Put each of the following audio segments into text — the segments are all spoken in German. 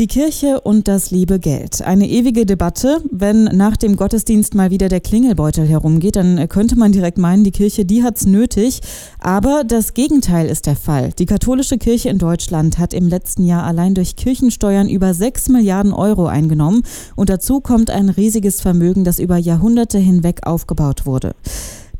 Die Kirche und das liebe Geld. Eine ewige Debatte. Wenn nach dem Gottesdienst mal wieder der Klingelbeutel herumgeht, dann könnte man direkt meinen, die Kirche, die hat's nötig. Aber das Gegenteil ist der Fall. Die katholische Kirche in Deutschland hat im letzten Jahr allein durch Kirchensteuern über 6 Milliarden Euro eingenommen. Und dazu kommt ein riesiges Vermögen, das über Jahrhunderte hinweg aufgebaut wurde.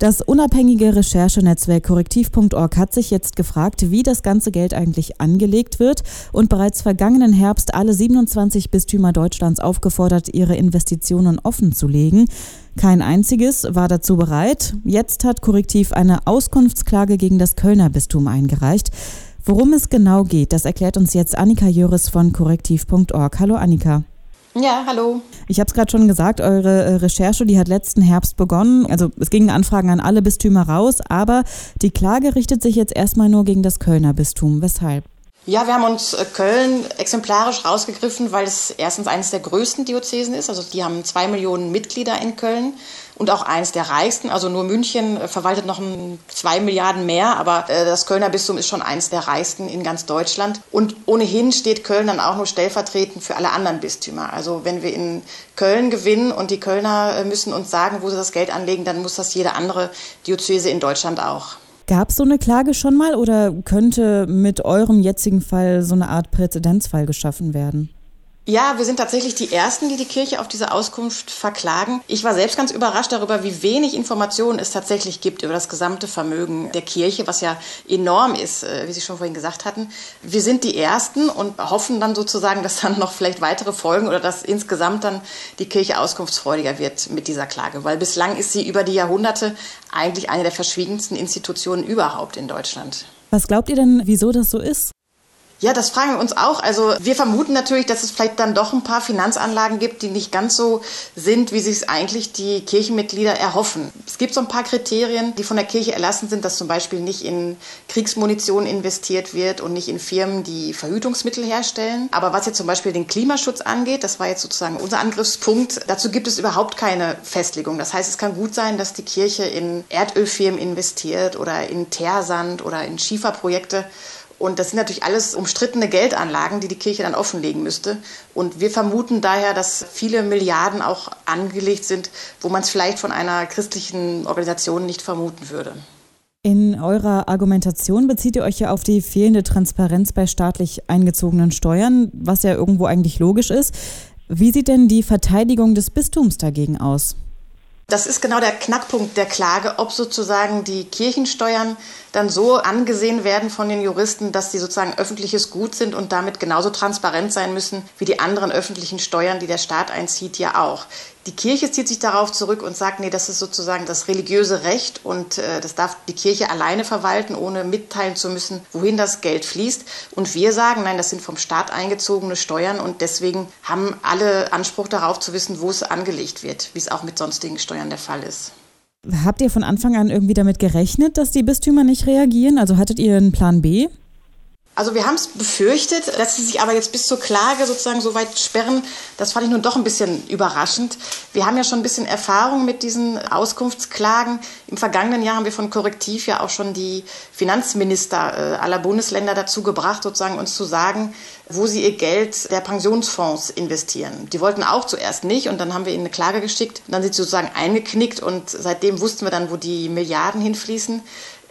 Das unabhängige Recherchenetzwerk korrektiv.org hat sich jetzt gefragt, wie das ganze Geld eigentlich angelegt wird und bereits vergangenen Herbst alle 27 Bistümer Deutschlands aufgefordert, ihre Investitionen offen zu legen. Kein einziges war dazu bereit. Jetzt hat Korrektiv eine Auskunftsklage gegen das Kölner Bistum eingereicht. Worum es genau geht, das erklärt uns jetzt Annika Jöris von korrektiv.org. Hallo Annika. Ja, hallo. Ich habe es gerade schon gesagt, eure äh, Recherche, die hat letzten Herbst begonnen. Also es gingen Anfragen an alle Bistümer raus, aber die Klage richtet sich jetzt erstmal nur gegen das Kölner Bistum. Weshalb? Ja, wir haben uns äh, Köln exemplarisch rausgegriffen, weil es erstens eines der größten Diözesen ist. Also die haben zwei Millionen Mitglieder in Köln und auch eines der reichsten. Also nur München äh, verwaltet noch zwei Milliarden mehr, aber äh, das Kölner Bistum ist schon eines der reichsten in ganz Deutschland. Und ohnehin steht Köln dann auch nur stellvertretend für alle anderen Bistümer. Also wenn wir in Köln gewinnen und die Kölner müssen uns sagen, wo sie das Geld anlegen, dann muss das jede andere Diözese in Deutschland auch. Gab es so eine Klage schon mal oder könnte mit eurem jetzigen Fall so eine Art Präzedenzfall geschaffen werden? Ja, wir sind tatsächlich die Ersten, die die Kirche auf diese Auskunft verklagen. Ich war selbst ganz überrascht darüber, wie wenig Informationen es tatsächlich gibt über das gesamte Vermögen der Kirche, was ja enorm ist, äh, wie Sie schon vorhin gesagt hatten. Wir sind die Ersten und hoffen dann sozusagen, dass dann noch vielleicht weitere folgen oder dass insgesamt dann die Kirche auskunftsfreudiger wird mit dieser Klage, weil bislang ist sie über die Jahrhunderte eigentlich eine der verschwiegensten Institutionen überhaupt in Deutschland. Was glaubt ihr denn, wieso das so ist? Ja, das fragen wir uns auch. Also wir vermuten natürlich, dass es vielleicht dann doch ein paar Finanzanlagen gibt, die nicht ganz so sind, wie sich es eigentlich die Kirchenmitglieder erhoffen. Es gibt so ein paar Kriterien, die von der Kirche erlassen sind, dass zum Beispiel nicht in Kriegsmunition investiert wird und nicht in Firmen, die Verhütungsmittel herstellen. Aber was jetzt zum Beispiel den Klimaschutz angeht, das war jetzt sozusagen unser Angriffspunkt, dazu gibt es überhaupt keine Festlegung. Das heißt, es kann gut sein, dass die Kirche in Erdölfirmen investiert oder in Teersand oder in Schieferprojekte und das sind natürlich alles umstrittene Geldanlagen, die die Kirche dann offenlegen müsste. Und wir vermuten daher, dass viele Milliarden auch angelegt sind, wo man es vielleicht von einer christlichen Organisation nicht vermuten würde. In eurer Argumentation bezieht ihr euch ja auf die fehlende Transparenz bei staatlich eingezogenen Steuern, was ja irgendwo eigentlich logisch ist. Wie sieht denn die Verteidigung des Bistums dagegen aus? Das ist genau der Knackpunkt der Klage, ob sozusagen die Kirchensteuern dann so angesehen werden von den Juristen, dass sie sozusagen öffentliches Gut sind und damit genauso transparent sein müssen wie die anderen öffentlichen Steuern, die der Staat einzieht, ja auch. Die Kirche zieht sich darauf zurück und sagt, nee, das ist sozusagen das religiöse Recht und äh, das darf die Kirche alleine verwalten, ohne mitteilen zu müssen, wohin das Geld fließt. Und wir sagen, nein, das sind vom Staat eingezogene Steuern und deswegen haben alle Anspruch darauf zu wissen, wo es angelegt wird, wie es auch mit sonstigen Steuern der Fall ist. Habt ihr von Anfang an irgendwie damit gerechnet, dass die Bistümer nicht reagieren? Also hattet ihr einen Plan B? Also wir haben es befürchtet, dass sie sich aber jetzt bis zur Klage sozusagen so weit sperren. Das fand ich nun doch ein bisschen überraschend. Wir haben ja schon ein bisschen Erfahrung mit diesen Auskunftsklagen. Im vergangenen Jahr haben wir von Korrektiv ja auch schon die Finanzminister äh, aller Bundesländer dazu gebracht, sozusagen uns zu sagen, wo sie ihr Geld der Pensionsfonds investieren. Die wollten auch zuerst nicht und dann haben wir ihnen eine Klage geschickt. Und dann sind sie sozusagen eingeknickt und seitdem wussten wir dann, wo die Milliarden hinfließen.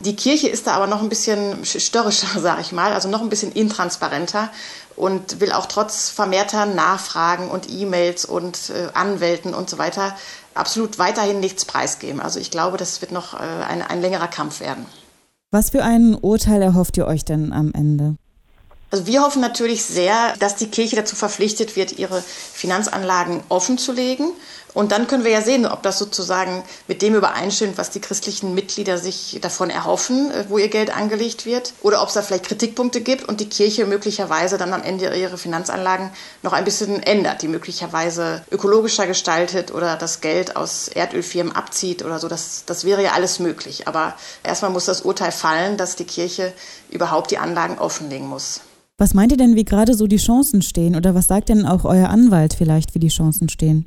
Die Kirche ist da aber noch ein bisschen störrischer, sage ich mal, also noch ein bisschen intransparenter und will auch trotz vermehrter Nachfragen und E-Mails und äh, Anwälten und so weiter absolut weiterhin nichts preisgeben. Also ich glaube, das wird noch äh, ein, ein längerer Kampf werden. Was für ein Urteil erhofft ihr euch denn am Ende? Also wir hoffen natürlich sehr, dass die Kirche dazu verpflichtet wird, ihre Finanzanlagen offen zu legen. Und dann können wir ja sehen, ob das sozusagen mit dem übereinstimmt, was die christlichen Mitglieder sich davon erhoffen, äh, wo ihr Geld angelegt wird. Oder ob es da vielleicht Kritikpunkte gibt und die Kirche möglicherweise dann am Ende ihre Finanzanlagen noch ein bisschen ändert, die möglicherweise ökologischer gestaltet oder das Geld aus Erdölfirmen abzieht oder so. Das, das wäre ja alles möglich. Aber erstmal muss das Urteil fallen, dass die Kirche überhaupt die Anlagen offenlegen muss. Was meint ihr denn, wie gerade so die Chancen stehen? Oder was sagt denn auch euer Anwalt vielleicht, wie die Chancen stehen?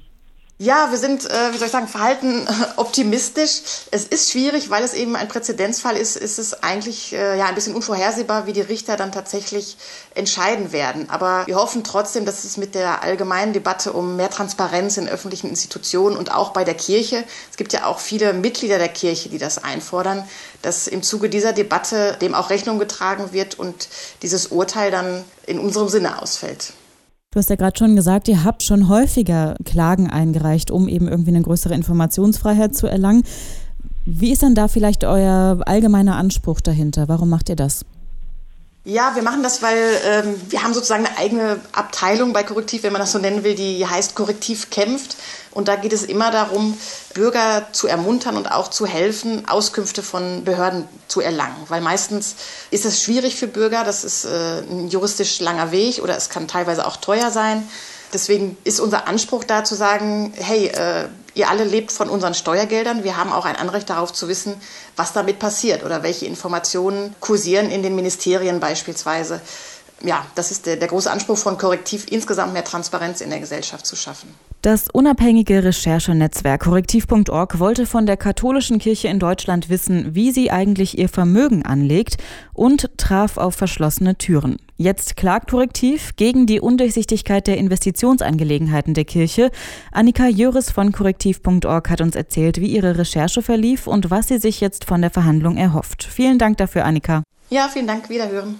Ja, wir sind, äh, wie soll ich sagen, verhalten optimistisch. Es ist schwierig, weil es eben ein Präzedenzfall ist, ist es eigentlich äh, ja ein bisschen unvorhersehbar, wie die Richter dann tatsächlich entscheiden werden. Aber wir hoffen trotzdem, dass es mit der allgemeinen Debatte um mehr Transparenz in öffentlichen Institutionen und auch bei der Kirche, es gibt ja auch viele Mitglieder der Kirche, die das einfordern, dass im Zuge dieser Debatte dem auch Rechnung getragen wird und dieses Urteil dann in unserem Sinne ausfällt. Du hast ja gerade schon gesagt, ihr habt schon häufiger Klagen eingereicht, um eben irgendwie eine größere Informationsfreiheit zu erlangen. Wie ist dann da vielleicht euer allgemeiner Anspruch dahinter? Warum macht ihr das? Ja, wir machen das, weil ähm, wir haben sozusagen eine eigene Abteilung bei Korrektiv, wenn man das so nennen will, die heißt Korrektiv kämpft. Und da geht es immer darum, Bürger zu ermuntern und auch zu helfen, Auskünfte von Behörden zu erlangen. Weil meistens ist es schwierig für Bürger, das ist äh, ein juristisch langer Weg oder es kann teilweise auch teuer sein. Deswegen ist unser Anspruch da zu sagen, hey, äh, ihr alle lebt von unseren Steuergeldern. Wir haben auch ein Anrecht darauf zu wissen, was damit passiert oder welche Informationen kursieren in den Ministerien beispielsweise. Ja, das ist der, der große Anspruch von Korrektiv, insgesamt mehr Transparenz in der Gesellschaft zu schaffen. Das unabhängige Recherchenetzwerk Korrektiv.org wollte von der katholischen Kirche in Deutschland wissen, wie sie eigentlich ihr Vermögen anlegt und traf auf verschlossene Türen. Jetzt klagt Korrektiv gegen die Undurchsichtigkeit der Investitionsangelegenheiten der Kirche. Annika Jöris von Korrektiv.org hat uns erzählt, wie ihre Recherche verlief und was sie sich jetzt von der Verhandlung erhofft. Vielen Dank dafür, Annika. Ja, vielen Dank. Wiederhören.